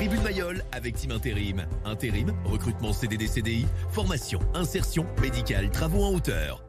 Tribune Mayol avec Team Intérim. Intérim, recrutement CDD CDI, formation, insertion, médicale, travaux en hauteur.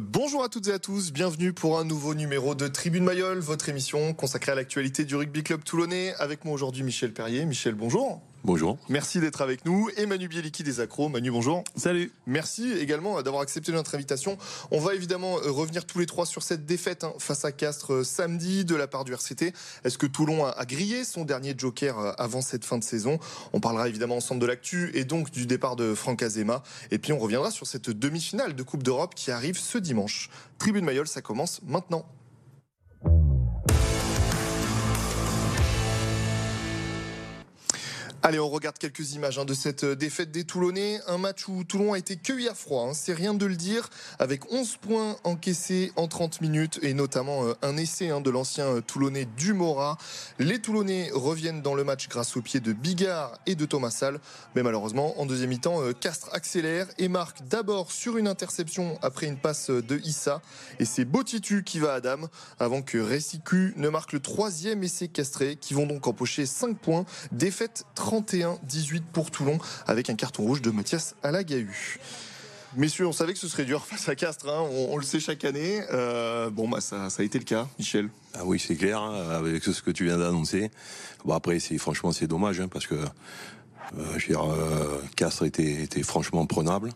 Bonjour à toutes et à tous, bienvenue pour un nouveau numéro de Tribune Mayol, votre émission consacrée à l'actualité du rugby club toulonnais. Avec moi aujourd'hui Michel Perrier. Michel, bonjour. Bonjour. Merci d'être avec nous. Et Manu Bieliki des Accros. Manu, bonjour. Salut. Merci également d'avoir accepté notre invitation. On va évidemment euh, revenir tous les trois sur cette défaite hein, face à Castres euh, samedi de la part du RCT. Est-ce que Toulon a grillé son dernier joker euh, avant cette fin de saison? On parlera évidemment ensemble de l'actu et donc du départ de Franck Azema. Et puis on reviendra sur cette demi-finale de Coupe d'Europe qui arrive ce dimanche. Tribune Mayol, ça commence maintenant. Allez, on regarde quelques images hein, de cette euh, défaite des Toulonnais. Un match où Toulon a été cueilli à froid, hein, c'est rien de le dire, avec 11 points encaissés en 30 minutes et notamment euh, un essai hein, de l'ancien euh, Toulonnais Dumora. Les Toulonnais reviennent dans le match grâce au pied de Bigard et de Thomas Salle. Mais malheureusement, en deuxième mi-temps, Castres accélère et marque d'abord sur une interception après une passe de Issa. Et c'est Botitu qui va à Dame avant que Ressicu ne marque le troisième essai castré qui vont donc empocher 5 points. Défaite 30 31-18 pour Toulon avec un carton rouge de Mathias Alagahu. Messieurs, on savait que ce serait dur face à Castres, hein. on, le sait chaque année. Euh, bon, bah, ça, a été le cas, Michel. Ah oui, c'est clair, hein, avec ce que tu viens d'annoncer. Bon, après, c'est, franchement, c'est dommage, hein, parce que euh, je veux dire, euh, Castres était franchement prenable.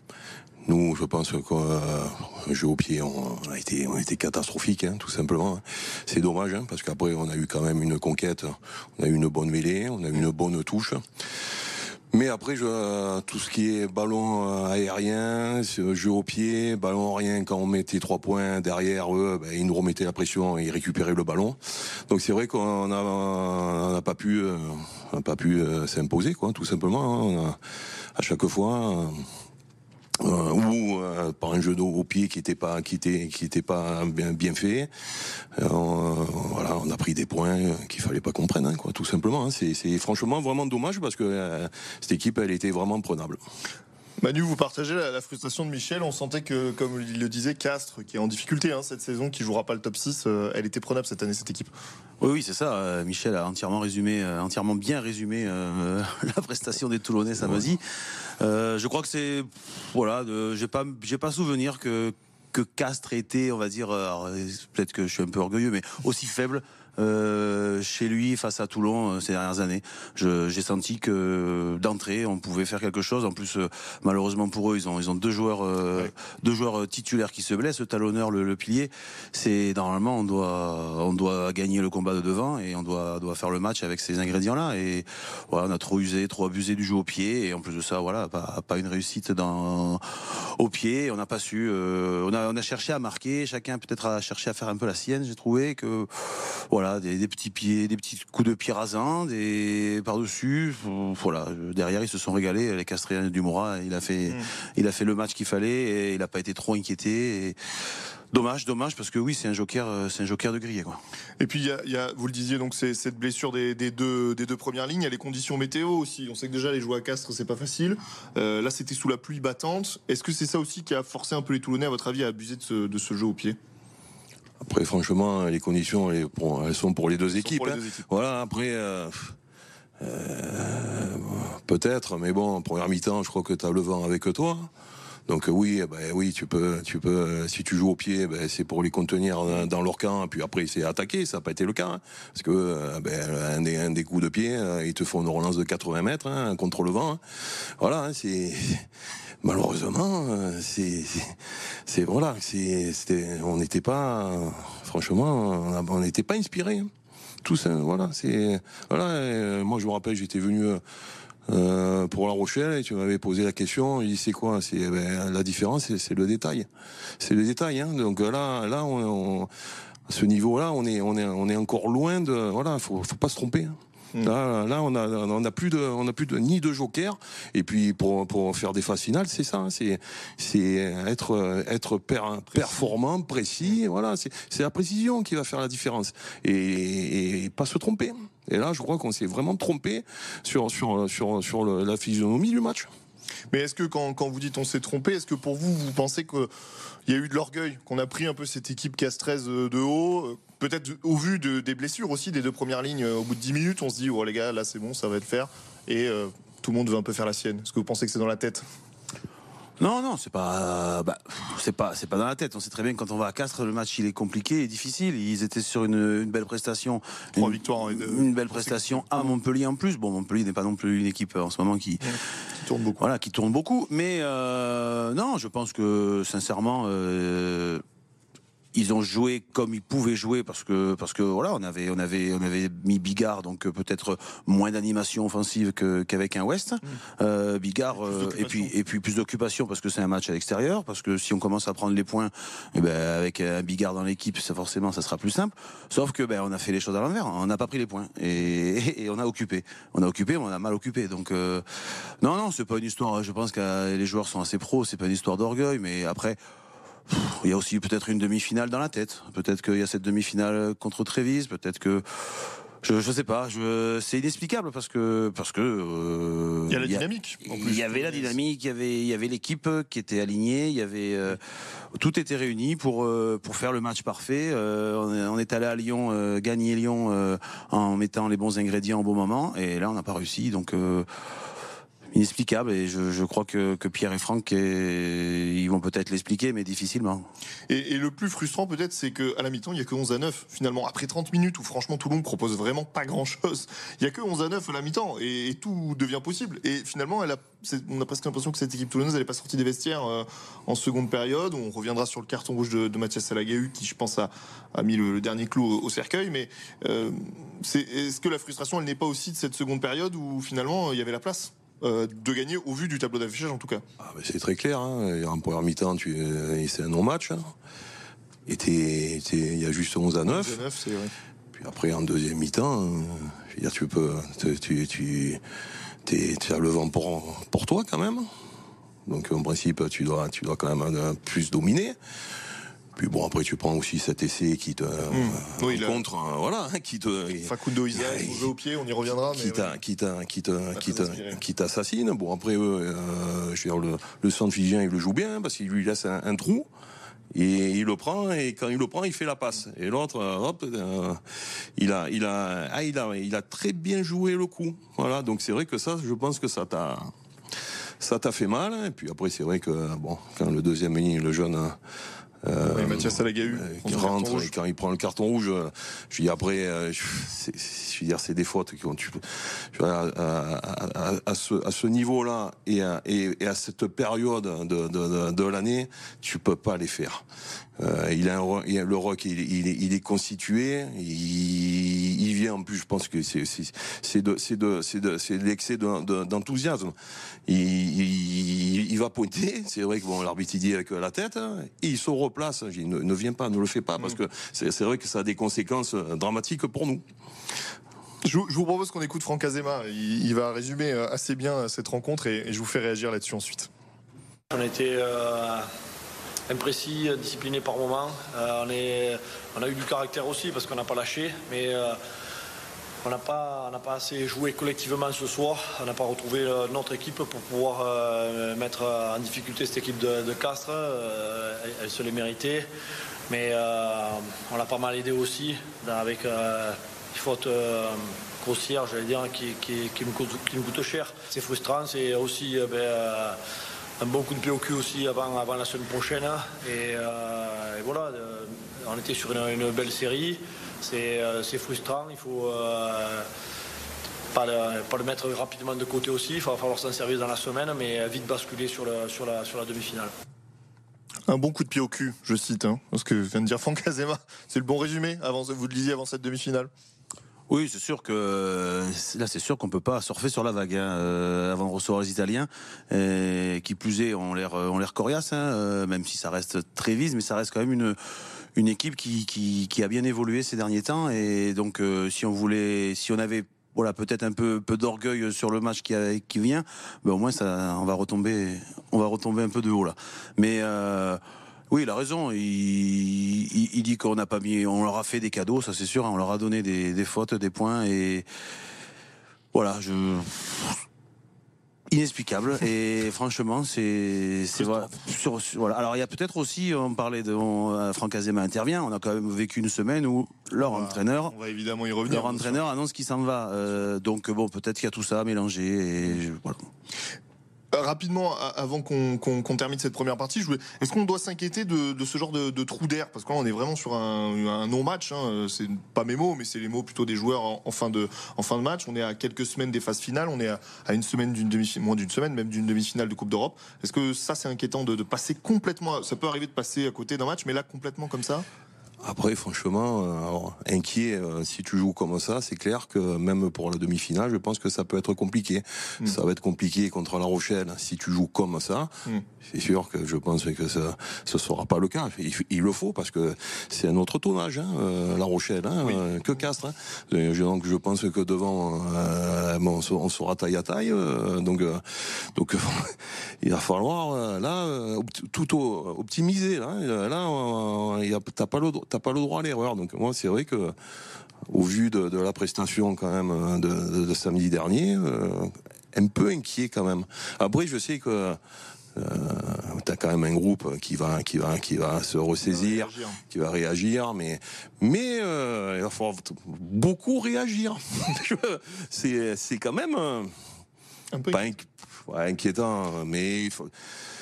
Nous, je pense qu'un jeu au pied, on a été, on catastrophique, hein, tout simplement. C'est dommage, hein, parce qu'après, on a eu quand même une conquête, on a eu une bonne mêlée, on a eu une bonne touche. Mais après, je, tout ce qui est ballon euh, aérien, jeu au pied, ballon aérien, quand on mettait trois points derrière eux, ben, ils nous remettaient la pression et ils récupéraient le ballon. Donc c'est vrai qu'on n'a pas pu, euh, euh, s'imposer, quoi, tout simplement. Hein. à chaque fois euh, ou euh, par un jeu d'eau au pied qui était pas qui était qui était pas bien bien fait. Euh, voilà, on a pris des points qu'il fallait pas qu'on prenne, hein, quoi, tout simplement. Hein. C'est franchement vraiment dommage parce que cette équipe, elle était vraiment prenable. Manu, vous partagez la, frustration de Michel. On sentait que, comme il le disait, Castres, qui est en difficulté hein, cette saison, qui jouera pas le top 6, euh, elle était prenable cette année, cette équipe. Oui, oui, c'est ça. Euh, Michel a entièrement résumé, euh, entièrement bien résumé la prestation des Toulonnais samedi. je crois que c'est, voilà, j'ai pas, pas souvenir que que Castres était, on va dire, peut-être que je suis un peu orgueilleux, mais aussi faible euh, chez lui face à Toulon euh, ces dernières années. J'ai senti que d'entrée on pouvait faire quelque chose. En plus, euh, malheureusement pour eux, ils ont ils ont deux joueurs deux joueurs titulaires qui se blessent. Le talonneur, le, pilier. C'est normalement on doit on doit gagner le combat de devant et on doit doit faire le match avec ces ingrédients là. Et voilà, on a trop usé, trop abusé du jeu au pied et en plus de ça, voilà, pas, pas une réussite dans au pied. On n'a pas su. on a on a cherché à marquer. Chacun peut-être a cherché à faire un peu la sienne. J'ai trouvé que voilà des, petits pieds, des petits coups de pied rasants, des par-dessus. Voilà, derrière ils se sont régalés. Les Castriens du Mora, il a fait, mm. il a fait le match qu'il fallait et il n'a pas été trop inquiété. Dommage, dommage, parce que oui, c'est un joker, euh, c'est un joker de grillé, quoi. Et puis, il y a, vous le disiez, donc c'est cette blessure des, deux, des deux premières lignes. Il y a les conditions météo aussi. On sait que déjà les joueurs à Castres, c'est pas facile. Euh, là, c'était sous la pluie battante. Est-ce que c'est ça aussi qui a forcé un peu les Toulonnais, à votre avis, à abuser de ce, de ce jeu au pied? Après, franchement, les conditions, elles, sont pour les deux équipes. Hein. Voilà, après. Euh, euh, peut-être, mais bon, en première mi-temps, je crois que tu as le vent avec toi. Donc oui, eh ben, oui, tu peux, tu peux, si tu joues au pied, ben, c'est pour les contenir dans, leur camp, puis après c'est attaquer, ça n'a pas été le cas, hein. parce que euh, ben, un, des, un, des, coups de pied, ils te font une relance de 80 mètres hein, contre le vent. Voilà, c'est malheureusement, euh, c'est, c'est voilà, c'était, on n'était pas, franchement, on n'était pas inspiré. Hein. Tout ça, voilà, c'est, voilà. Euh, moi, je me rappelle, j'étais venu. Euh, pour La Rochelle et tu m'avais posé la question. Il dit c'est quoi? C'est eh ben, la différence, c'est le détail. C'est le détail. Hein. Donc là, là, on, à ce niveau-là, on est, on est, on est encore loin de. Voilà, faut, faut pas se tromper. Hein. Mm. Là, on a, on a plus de, on a plus de ni de joker. Et puis pour pour faire des phases finales, c'est ça, hein, c'est c'est être être performant, précis. Voilà, c'est la précision qui va faire la différence et, pas se tromper. Et là, je crois qu'on s'est vraiment trompé sur la physionomie du match. Mais est-ce que quand, vous dites on s'est trompé, est-ce que pour vous, vous pensez qu'il y a eu de l'orgueil, qu'on a pris un peu cette équipe Castrez de haut Peut-être au vu de, des blessures aussi des deux premières lignes, au bout de 10 minutes, on se dit, oh les gars, là c'est bon, ça va le faire. Et euh, tout le monde veut un peu faire la sienne. Est-ce que vous pensez que c'est dans la tête? Non, non, c'est pas, bah, c'est pas, c'est pas dans la tête. On sait très bien que quand on va à Castres, le match il est compliqué et difficile. Ils étaient sur une, belle prestation, trois une, victoires, une belle prestation à Montpellier en plus. Bon, Montpellier n'est pas non plus une équipe en ce moment qui, qui tourne beaucoup. Voilà, qui tourne beaucoup. Mais euh, non, je pense que sincèrement. Euh, ils ont joué comme ils pouvaient jouer parce que parce que voilà on avait on avait on avait mis Bigard donc euh, peut-être moins d'animation offensive qu'avec un West. Mm. euh, Bigard euh, et puis et puis plus d'occupation parce que c'est un match à l'extérieur parce que si on commence à prendre les points eh ben avec un Bigard dans l'équipe ça forcément ça sera plus simple. Sauf que ben on a fait les choses à l'envers. On n'a pas pris les points et, et, on a occupé. On a occupé on a mal occupé. Donc euh, non non c'est pas une histoire je pense que les joueurs sont assez pros c'est pas une histoire d'orgueil mais après il y a aussi peut-être une demi-finale dans la tête. Peut-être qu'il y a cette demi-finale contre Trévise. Peut-être que je ne sais pas. Je, c'est inexplicable parce que parce que euh, il y a la dynamique. Il y avait la dynamique. Il y avait il y avait l'équipe qui était alignée. Il y avait euh, tout était réuni pour euh, pour faire le match parfait. On, on, est allé à Lyon gagner Lyon en mettant les bons ingrédients au bon moment. Et là, on n'a pas réussi. Donc inexplicable et je, crois que, Pierre et Franck ils vont peut-être l'expliquer mais difficilement. Et, le plus frustrant peut-être c'est qu'à la mi-temps il y a que 11 à 9 finalement après 30 minutes où franchement monde propose vraiment pas grand-chose. Il y a que 11 à 9 à la mi-temps et, tout devient possible et finalement on a presque l'impression que cette équipe toulonnaise elle est pas sortie des vestiaires euh, en seconde période. On reviendra sur le carton rouge de, de Mathias Salagahu qui je pense a, a mis le, dernier clou au, cercueil mais euh, est-ce que la frustration elle n'est pas aussi de cette seconde période où finalement il y avait la place? Euh, de gagner au vu du tableau d'affichage en tout cas. Ah, c'est très clair. Hein. En première mi-temps, tu, c'est un non-match. Hein. Et il y a juste 11 à 9. 11 à 9 c'est vrai. Puis après, en deuxième mi-temps, euh, je veux dire, tu peux, tu, tu, tu as le vent pour, pour toi quand même. Donc en principe, tu dois, tu dois quand même plus dominer. Puis bon, après, tu prends aussi cet essai qui te mmh. oui, contre, hein, voilà, qui te. Facundo Isaac, on au pied, on y reviendra. Qui t'a, qui t'a, qui qui t'assassine. Bon, après, euh, je veux dire, le, le centre physicien, il le joue bien parce qu'il lui laisse un, trou. Et il le prend et quand il le prend, il fait la passe. Et l'autre, hop, euh, il a, il a, ah, il a, il a très bien joué le coup. Voilà. Donc c'est vrai que ça, je pense que ça t'a, ça t'a fait mal. Et puis après, c'est vrai que bon, quand le deuxième ligne, le jeune euh, Mathias Salagahu qui rentre quand il prend le carton rouge, euh, je dis après, euh, je, je veux dire, c'est des fautes qui ont, tu, à, à, à, ce, à ce niveau-là et à, et, à cette période de, de, de, l'année, tu peux pas les faire. Euh, il, a un, il a le rock, il, il, est, il est constitué, il, il, vient en plus, je pense que c'est c'est de c'est de c'est de c'est l'excès d'enthousiasme. Il, va pointer, c'est vrai que bon l'arbitre il dit avec la tête, hein, et il se replace. Il ne, ne vient pas, ne le fait pas parce mm. que c'est vrai que ça a des conséquences dramatiques pour nous. Je vous, propose qu'on écoute Franck Azema. Il, va résumer euh, assez bien euh, cette rencontre et, je vous fais réagir là-dessus ensuite. On euh, imprécis, discipliné par moment. on, est, on, a eu du caractère aussi parce qu'on n'a pas lâché, mais on n'a pas, assez joué collectivement ce soir. On n'a pas retrouvé notre équipe pour pouvoir mettre en difficulté cette équipe de, Castres. elle, se l'est méritée. Mais on l'a pas mal aidé aussi avec faute euh, grossière, j'allais dire, qui, qui, qui, me coûte, cher. C'est frustrant, c'est aussi euh, ben, euh, un bon coup de pied au cul aussi avant, avant la semaine prochaine. Et, voilà, on était sur une, belle série. C'est frustrant, il faut pas le, mettre rapidement de côté aussi. Il va falloir s'en servir dans la semaine, mais vite basculer sur la demi-finale. Un bon coup de pied au cul, je cite, hein, ce que vient de dire Franck Azema. C'est le bon résumé, avant, vous le disiez avant cette demi-finale oui, c'est sûr que là, c'est sûr qu'on peut pas surfer sur la vague hein, euh, avant de recevoir les Italiens, qui plus est, on l'air, l'air coriace, hein, euh, même si ça reste très vise, mais ça reste quand même une équipe qui, a bien évolué ces derniers temps, et donc euh, si on voulait, si on avait voilà peut-être un peu d'orgueil sur le match qui, vient, ben au moins on va retomber, on va retomber un peu de haut là, mais oui, il a raison. Il, dit qu'on n'a pas mis, on leur a fait des cadeaux, ça c'est sûr. Hein. On leur a donné des, fautes, des points et voilà. Je inexplicable et franchement c'est c'est voilà, alors il y a peut-être aussi on parlait de on- euh, Franck Azema intervient on a quand même vécu une semaine où leur entraîneur On va évidemment y revenir. leur entraîneur annonce qu'il s'en va Euh, donc bon peut-être qu'il y a tout ça mélangé et je- voilà. Euh, Rapidement, avant qu'on qu'on- qu'on termine cette première partie, est-ce qu'on doit s'inquiéter de, ce genre de, trou d'air? Parce que là, on est vraiment sur un, non-match. hein. C'est pas mes mots, mais c'est les mots plutôt des joueurs en, fin de, match. On est à quelques semaines des phases finales. On est à, une semaine d'une demi, moins d'une semaine, même d'une demi-finale de Coupe d'Europe. Est-ce que ça, c'est inquiétant de, passer complètement Ça peut arriver de passer à côté d'un match, mais là, complètement comme ça? Après, franchement, euh, alors, inquiet, euh, si tu joues comme ça, c'est clair que même pour la demi-finale, je pense que ça peut être compliqué. Mm. Ça va être compliqué contre La Rochelle. Si tu joues comme ça, Mm. c'est sûr que je pense que ça ce sera pas le cas. Il, il le faut parce que c'est un autre tonnage, hein, euh, La Rochelle, hein, Oui. euh, que Castres. hein. Je- donc je pense que devant, euh, bon, on, se- on sera taille à taille. euh, donc euh, donc il va falloir euh, là euh, tout optimiser. Là, là euh, y a- t'as pas le dro- t'as pas le droit à l'erreur. Donc moi c'est vrai que au vu de, de la prestation quand même euh, de, de- de samedi dernier, euh, un peu inquiet quand même. Après je sais que euh, t'as quand même un groupe qui va qui va qui va se ressaisir qui va réagir, mais mais euh, il va falloir beaucoup réagir. c'est c'est quand même Un peu pas inqui- ouais, inquiétant, mais il faut-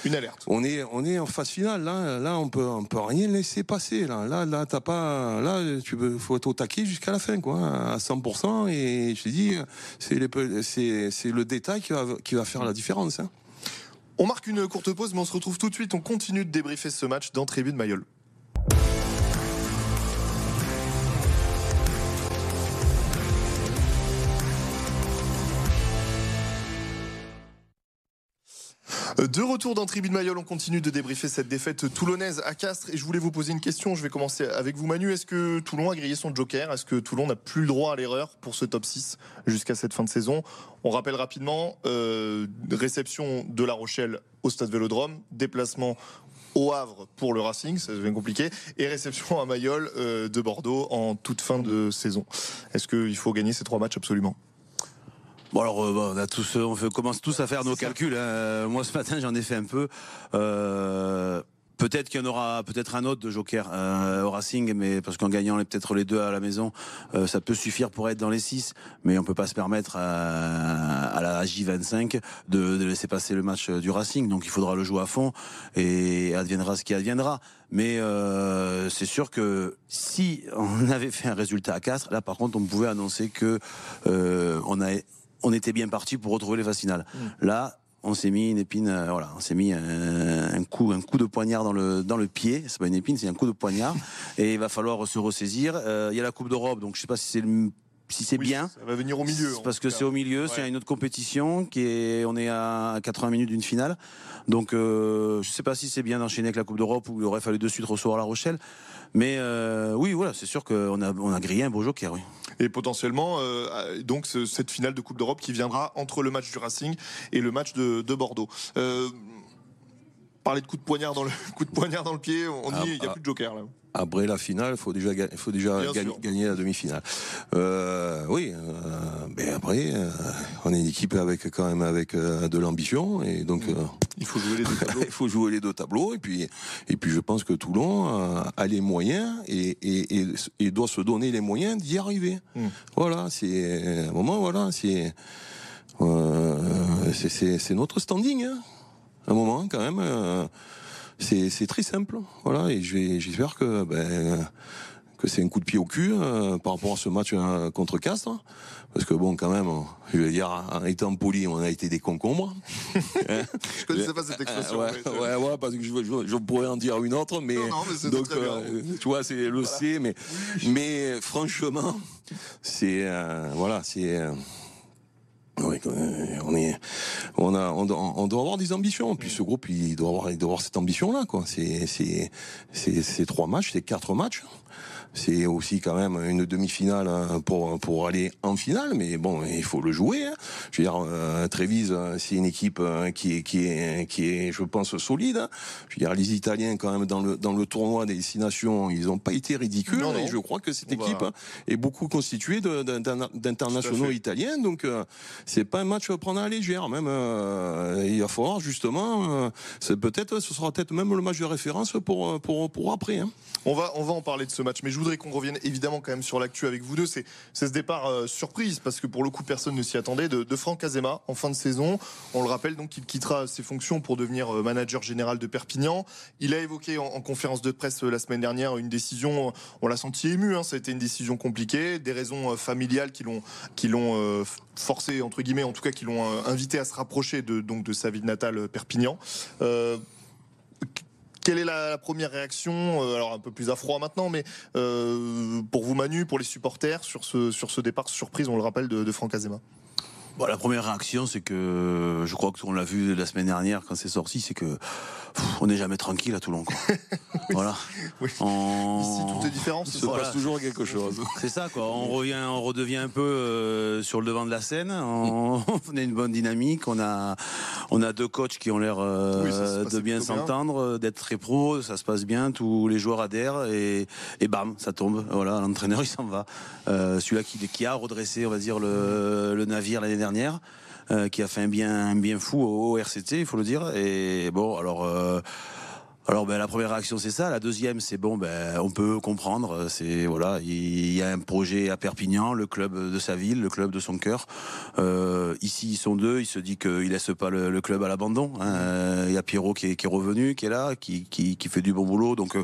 une alerte. on est on est en phase finale là. Là on peut on peut rien laisser passer là. Là là t'as pas là tu peux faut être au taquet jusqu'à la fin quoi à 100% et je te dis c'est le détail qui va qui va faire la différence. hein. On marque une courte pause, mais on se retrouve tout de suite. On continue de débriefer ce match dans Tribune Mayol. De retour dans Tribune Mayol, on continue de débriefer cette défaite toulonnaise à Castres. Et je voulais vous poser une question. Je vais commencer avec vous, Manu. Est-ce que Toulon a grillé son joker? Est-ce que Toulon n'a plus le droit à l'erreur pour ce top 6 jusqu'à cette fin de saison? On rappelle rapidement euh, réception de La Rochelle au Stade Vélodrome, déplacement au Havre pour le Racing, ça devient compliqué, et réception à Mayol euh, de Bordeaux en toute fin de saison. Est-ce qu'il faut gagner ces trois matchs absolument? Bon alors euh, on a tous, on fait- commence tous à faire nos calculs. hein. Euh, Moi ce matin j'en ai fait un peu. Euh, peut-être qu'il y en aura peut-être un autre de Joker euh, au Racing, mais parce qu'en gagnant les- peut-être les deux à la maison, euh, ça peut suffire pour être dans les six. Mais on peut pas se permettre à, à la J25 de, de laisser passer le match euh, du Racing. Donc il faudra le jouer à fond et adviendra ce qui adviendra. Mais euh, c'est sûr que si on avait fait un résultat à 4, là par contre on pouvait annoncer que euh, on a on était bien parti pour retrouver les phases finales. Là, on s'est mis une épine, euh, voilà, on s'est mis un, un coup, un coup de poignard dans le dans le pied. C'est pas une épine, c'est un coup de poignard. et il va falloir se ressaisir. Euh, Il y a la Coupe d'Europe, donc je sais pas si c'est le- si c'est Oui, bien. Ça va venir au milieu. Parce que c'est au milieu, c'est une autre compétition qui est, on est à 80 minutes d'une finale. Donc, euh, je sais pas si c'est bien d'enchaîner avec la Coupe d'Europe ou il aurait fallu de suite recevoir La Rochelle. Mais euh, oui, voilà, c'est sûr qu'on a, on a grillé un beau joker, oui. Et potentiellement, euh, donc ce- cette finale de Coupe d'Europe qui viendra entre le match du Racing et le match de, de Bordeaux. Euh, parler de coup de poignard dans le coup de poignard dans le pied, on y Ah, est, il n'y a ah. plus de joker là. Après la finale, il faut déjà, faut déjà gagner, la demi-finale. Euh, oui, euh, mais après, euh, on est une équipe avec quand même avec de l'ambition et donc euh, Il faut jouer les deux tableaux. il faut jouer les deux tableaux et puis et puis je pense que Toulon a les moyens et, et, et, et doit se donner les moyens d'y arriver. Mm. Voilà, c'est un moment, voilà, c'est c'est notre standing. Hein. Un moment quand même. euh, c'est très simple, voilà, et je vais- j'espère que ben, que c'est un coup de pied au cul euh, par rapport à ce match euh, contre Castres, parce que bon, quand même, je veux dire, en étant poli, on a été des concombres. Je connaissais pas cette expression. ouais, mais- ouais, ouais, parce que je, je- je pourrais en dire une autre, mais, Non, non, mais donc très bien. euh, tu vois, c'est le C, mais mais franchement, c'est euh, voilà, c'est euh, oui, euh, on est, on a, on doit, on doit avoir des ambitions. Puis ce groupe, il doit avoir, il doit avoir cette ambition-là, quoi. C'est, c'est, c'est, trois matchs, c'est quatre matchs. C'est aussi quand même une demi-finale hein, pour pour aller en finale, mais bon, il faut le jouer. hein. Je veux dire, euh, Trévise, euh, c'est une équipe euh, qui est qui est qui est, je pense, solide. hein. Je veux dire, les Italiens quand même dans le dans le tournoi des six nations, ils n'ont pas été ridicules. Non, non. Et je crois que cette équipe hein, est beaucoup constituée d'internationaux italiens, donc euh, c'est pas un match à prendre à la légère. Même euh, il va falloir justement, euh, c'est peut-être, ce sera peut-être même le match de référence pour pour pour après. Hein. On va on va en parler de ce match, mais je voudrais qu'on revienne évidemment quand même sur l'actu avec vous deux. C'est ce départ euh, surprise parce que pour le coup personne ne s'y attendait de, Franck Azema en fin de saison. On le rappelle donc il quittera ses fonctions pour devenir manager général de Perpignan. Il a évoqué en, conférence de presse la semaine dernière une décision, on l'a senti ému, hein, ça a été une décision compliquée, des raisons familiales qui l'ont forcé entre guillemets, en tout cas qui l'ont invité à se rapprocher de, donc, de sa ville natale euh, Perpignan. Euh, quelle est la, première réaction euh, Alors un peu plus à froid maintenant, mais pour vous Manu, pour les supporters sur ce, sur ce départ surprise, on le rappelle, de, de Franck Azema? Bon, la première réaction, c'est que je crois qu'on l'a vu la semaine dernière quand c'est sorti, c'est que on n'est jamais tranquille à Toulon. Quoi. voilà. Ici, tout est différent. Il se passe toujours quelque chose. C'est ça, quoi. On revient, on redevient un peu euh, sur le devant de la scène. On, a une bonne dynamique. On a, on a deux coachs qui ont l'air euh, de bien s'entendre, d'être très pro. Ça se passe bien. Tous les joueurs adhèrent et, et bam, ça tombe. Voilà, l'entraîneur il s'en va. Euh, celui-là qui, qui, a redressé, on va dire, le, le navire l'année dernière Euh, qui a fait un bien, un bien fou au RCT, il faut le dire. Et bon, alors. Euh, alors ben, la première réaction c'est ça, la deuxième c'est bon ben on peut comprendre, c'est voilà il y a un projet à Perpignan, le club de sa ville, le club de son cœur. Euh, ici ils sont deux, il se dit qu'il laisse pas le, club à l'abandon. Hein. Il y a Pierrot qui est, qui est, revenu, qui est là, qui, qui, qui fait du bon boulot, donc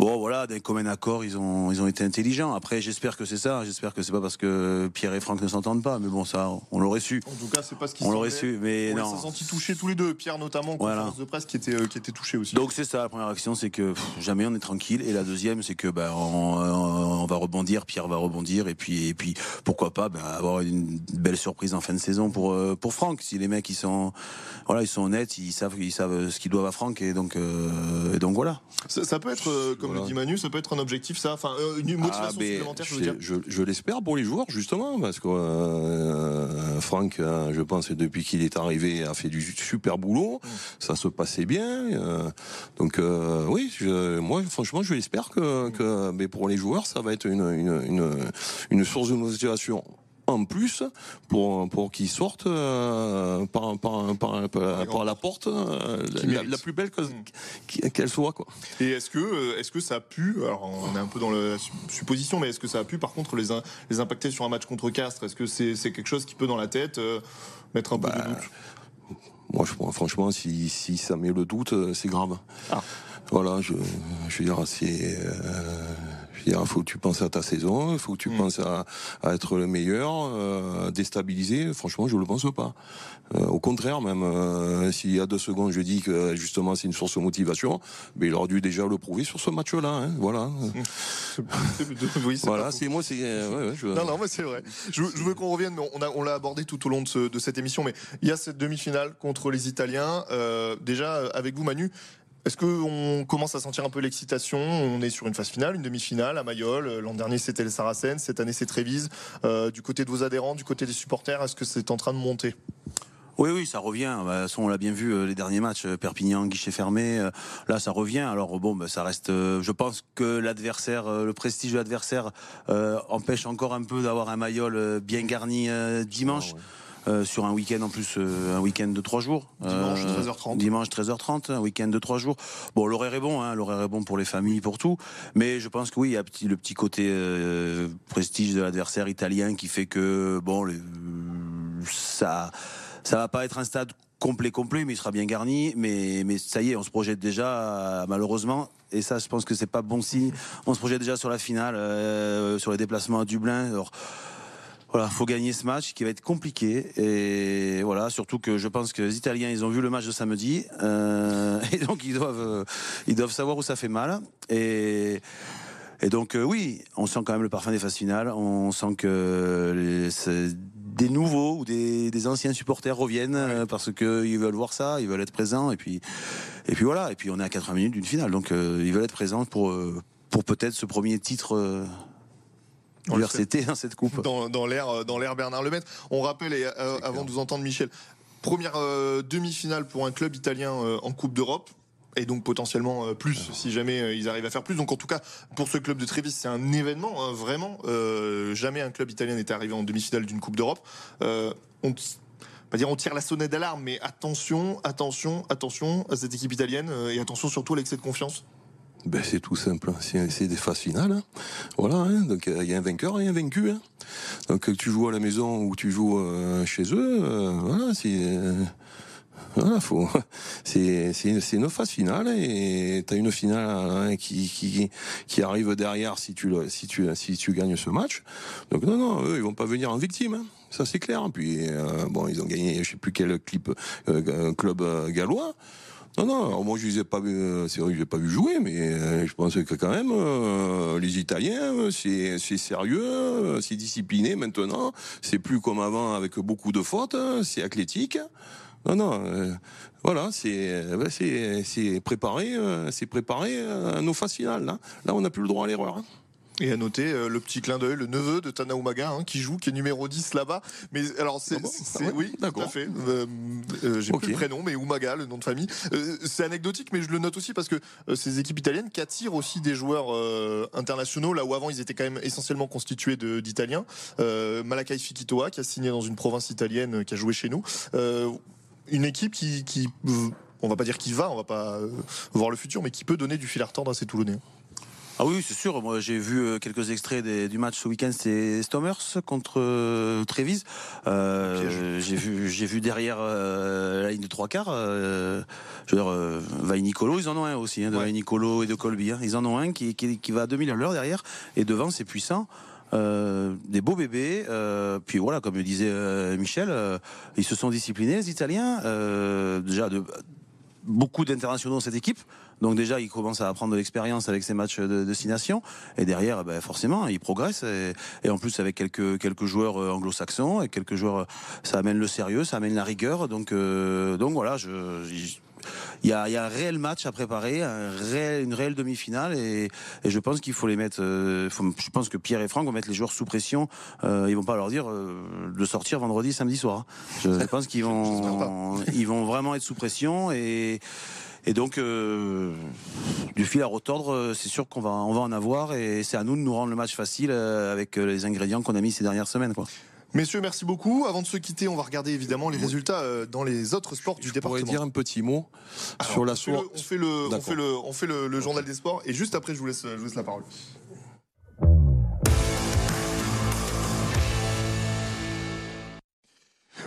Bon, voilà, d'un commun accord, ils ont, ils ont été intelligents. Après, j'espère que c'est ça. J'espère que c'est pas parce que Pierre et Franck ne s'entendent pas. Mais bon, ça, on l'aurait su. En tout cas, c'est pas ce qu'ils On l'aurait su, mais on non. s'est senti touchés tous les deux. Pierre, notamment, en conférence de presse, qui était, euh, qui était touché aussi. Donc, c'est ça. La première action, c'est que jamais on est tranquille. Et la deuxième, c'est que, ben, on, va rebondir. Pierre va rebondir. Et puis, et puis, pourquoi pas, ben, avoir une belle surprise en fin de saison pour, euh, pour Franck. Si les mecs, ils sont, voilà, ils sont honnêtes, ils savent, ils savent ce qu'ils doivent à Franck. Et donc, euh, et donc voilà. Ça, peut être, comme le dit Manu, ça peut être un objectif, ça Enfin, euh, une motivation ah, supplémentaire, je veux dire Je, l'espère pour les joueurs, justement, parce que euh, Franck, euh, je pense, depuis qu'il est arrivé, a fait du super boulot. Mm. Ça se passait bien. Donc, oui, moi, franchement, je l'espère que, que mais pour les joueurs, ça va être une, une, une, une source de motivation en plus pour, pour qu'ils sortent euh, par, par, par, par, la porte euh, la, plus belle qu'elle soit. Quoi. Et est-ce que, euh, est-ce que ça a pu, alors on est un peu dans la supposition, mais est-ce que ça a pu par contre les, les impacter sur un match contre Castres? Est-ce que c'est c'est quelque chose qui peut dans la tête mettre un peu de bah, doute? Moi, je, franchement, si, si ça met le doute, c'est grave. Ah. Voilà, je, je veux dire, c'est il faut que tu penses à ta saison, il faut que tu mm. penses à, être le meilleur, euh, déstabiliser. Franchement, je ne le pense pas. Euh, au contraire, même euh, s'il y a deux secondes, je dis que justement c'est une source de motivation, mais il aurait dû déjà le prouver sur ce match-là. Hein, voilà. voilà, c'est moi, c'est. Non, non, mais c'est vrai. Je, veux qu'on revienne. On l'a abordé tout au long de, de, cette émission, mais il y a cette demi-finale contre les Italiens. déjà, avec vous, Manu, est-ce qu'on commence à sentir un peu l'excitation? On est sur une phase finale, une demi-finale à Mayol. L'an dernier, c'était les Saracens. Cette année, c'est Trévise. Euh, du côté de vos adhérents, du côté des supporters, est-ce que c'est en train de monter? Oui, oui, ça revient. Bah, on l'a bien vu euh, les derniers matchs, euh, Perpignan, guichet fermé. là, ça revient. Alors bon, bah, ça reste. je pense que l'adversaire, le prestige de l'adversaire, empêche encore un peu d'avoir un Mayol bien garni dimanche. Ah, euh, sur un week-end en plus, euh, un week-end de trois jours. Dimanche 13h30. Euh, dimanche 13h30, un week-end de trois jours. Bon, l'horaire est bon, hein, l'horaire est bon pour les familles, pour tout. Mais je pense que oui, il y a le petit côté prestige de l'adversaire italien qui fait que bon, ça, ça va pas être un stade complet complet mais il sera bien garni mais mais ça y est on se projette déjà malheureusement et ça je pense que c'est pas bon signe on se projette déjà sur la finale sur les déplacements à Dublin alors voilà, faut gagner ce match qui va être compliqué et voilà, surtout que je pense que les Italiens ils ont vu le match de samedi euh, et donc ils doivent euh, ils doivent savoir où ça fait mal. Et et donc euh, oui, on sent quand même le parfum des phases finales, on sent que des nouveaux ou des, des, anciens supporters reviennent euh, parce que ils veulent voir ça, ils veulent être présents et puis et puis voilà, et puis on est à 80 minutes d'une finale. Donc ils veulent être présents pour pour peut-être ce premier titre c'était dans cette coupe. Dans, dans l'air Bernard Lemaitre. On rappelle, et, euh, avant de vous entendre, Michel, première euh, demi-finale pour un club italien euh, en Coupe d'Europe. Et donc potentiellement plus si jamais ils arrivent à faire plus. Donc en tout cas pour ce club de Trévis c'est un événement hein, vraiment. jamais un club italien n'était arrivé en demi-finale d'une Coupe d'Europe. On pas dire on tire la sonnette d'alarme, mais attention, attention, attention à cette équipe italienne euh, et attention surtout à l'excès de confiance ben, c'est tout simple, c'est des phases finales. Hein. Voilà, hein. donc il y a un vainqueur et un vaincu. Hein. Donc que tu joues à la maison ou tu joues euh, chez eux, euh, voilà, c'est euh, voilà, faut, c'est une phase finale et tu as une finale hein, qui, qui qui arrive derrière si tu si tu si tu gagnes ce match. Donc non non, eux ils vont pas venir en victime. Hein. Ça c'est clair. Puis bon, ils ont gagné, je sais plus quel clip club gallois. Non, non, moi je les ai pas vu, euh, c'est vrai que pas vu jouer, mais euh, je pense que quand même, euh, les Italiens, c'est sérieux, c'est discipliné maintenant, c'est plus comme avant avec beaucoup de fautes, c'est athlétique. Non, non, voilà, c'est c'est préparé, c'est préparé à nos phases finales. Là, là on n'a plus le droit à l'erreur. Hein. Et à noter euh, le petit clin d'œil, le neveu de Tana Umaga hein, qui joue, qui est numéro 10 là-bas. Mais alors c'est, ah ah oui, tout à fait. Euh, euh, j'ai plus le prénom, mais Umaga, le nom de famille. c'est anecdotique, mais je le note aussi parce que ces équipes italiennes qui attirent aussi des joueurs internationaux, là où avant ils étaient quand même essentiellement constitués d'Italiens. Malakai Fikitoa qui a signé dans une province italienne, qui a joué chez nous. une équipe qui, qui on va pas dire qui va, on va pas voir le futur, mais qui peut donner du fil à retordre à ces Toulonnais. Ah oui, c'est sûr. Moi, j'ai vu euh, quelques extraits du match ce week-end. C'était Stomers contre euh, Trévise. Euh, j'ai vu, j'ai vu derrière la ligne de trois quarts. je veux dire, Vainicolo, ils en ont un aussi, hein, de Vainicolo et de Colby. Hein. Ils en ont un qui, qui, va à 2000 à l'heure derrière. Et devant, c'est puissant. des beaux bébés. puis voilà, comme le disait Michel, ils se sont disciplinés, les Italiens. déjà, de, beaucoup d'internationaux dans cette équipe. Donc déjà, il commence à apprendre de l'expérience avec ses matchs de destination. Et derrière, ben forcément, il progresse. Et, en plus, avec quelques, quelques joueurs euh, anglo-saxons et quelques joueurs, ça amène le sérieux, ça amène la rigueur. Donc, euh, donc voilà, je, il y, a, il y, a, un réel match à préparer, un réel, une réelle demi-finale, et, et, je pense qu'il faut les mettre. Euh, faut, je pense que Pierre et Franck vont mettre les joueurs sous pression. Euh, ils vont pas leur dire euh, de sortir vendredi, samedi soir. Je, je pense qu'ils vont, ils vont vraiment être sous pression et. Et donc, euh, du fil à retordre, euh, c'est sûr qu'on va, on va en avoir et c'est à nous de nous rendre le match facile euh, avec les ingrédients qu'on a mis ces dernières semaines. Quoi. Messieurs, merci beaucoup. Avant de se quitter, on va regarder évidemment les résultats dans les autres sports du département. Je pourrais dire un petit mot sur la soirée. On fait le, on fait le, on fait le, le, journal des sports et juste après, je vous laisse, je vous laisse la parole.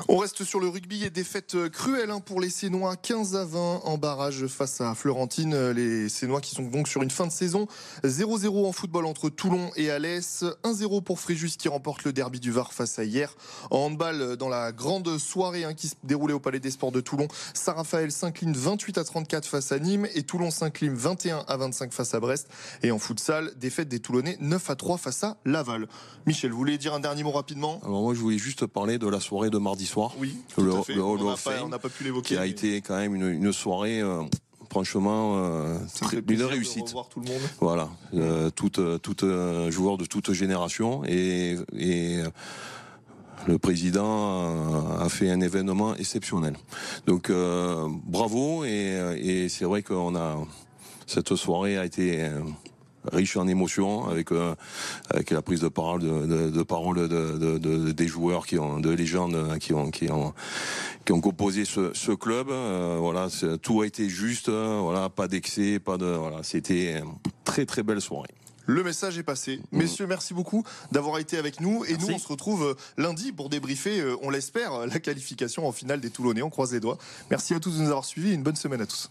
On reste sur le rugby et défaite cruelle hein, pour les Sénois, 15 à 20 en barrage face à Florentine. Les Sénois qui sont donc sur une fin de saison 0-0 en football entre Toulon et Alès, 1-0 pour Fréjus qui remporte le derby du Var face à hier. En handball, dans la grande soirée hein, qui se déroulait au Palais des Sports de Toulon, Saint-Raphaël s'incline 28 à 34 face à Nîmes et Toulon s'incline 21 à 25 face à Brest. Et en futsal, défaite des Toulonnais 9 à 3 face à Laval. Michel, vous voulez dire un dernier mot rapidement? Alors moi je voulais juste parler de la soirée de mardi soir. Oui, le, on n'a pas, pu l'évoquer. Qui a été quand même une, soirée. Euh, franchement, euh, une réussite. tout le monde. Voilà, euh, tout, joueur de toute génération et, le président a fait un événement exceptionnel. Donc bravo et, et c'est vrai qu'on a cette soirée a été riche en émotions, avec euh, avec la prise de parole de, de, parole de, de, des joueurs qui ont de légendes qui ont qui ont qui ont composé ce, ce club. Euh, voilà, tout a été juste. voilà, pas d'excès, pas de voilà. C'était une très très belle soirée. Le message est passé. Mmh. Messieurs, merci beaucoup d'avoir été avec nous. Et nous, on se retrouve euh, lundi pour débriefer, on l'espère, la qualification en finale des Toulonnais. On croise les doigts. Merci à tous de nous avoir suivis et une bonne semaine à tous.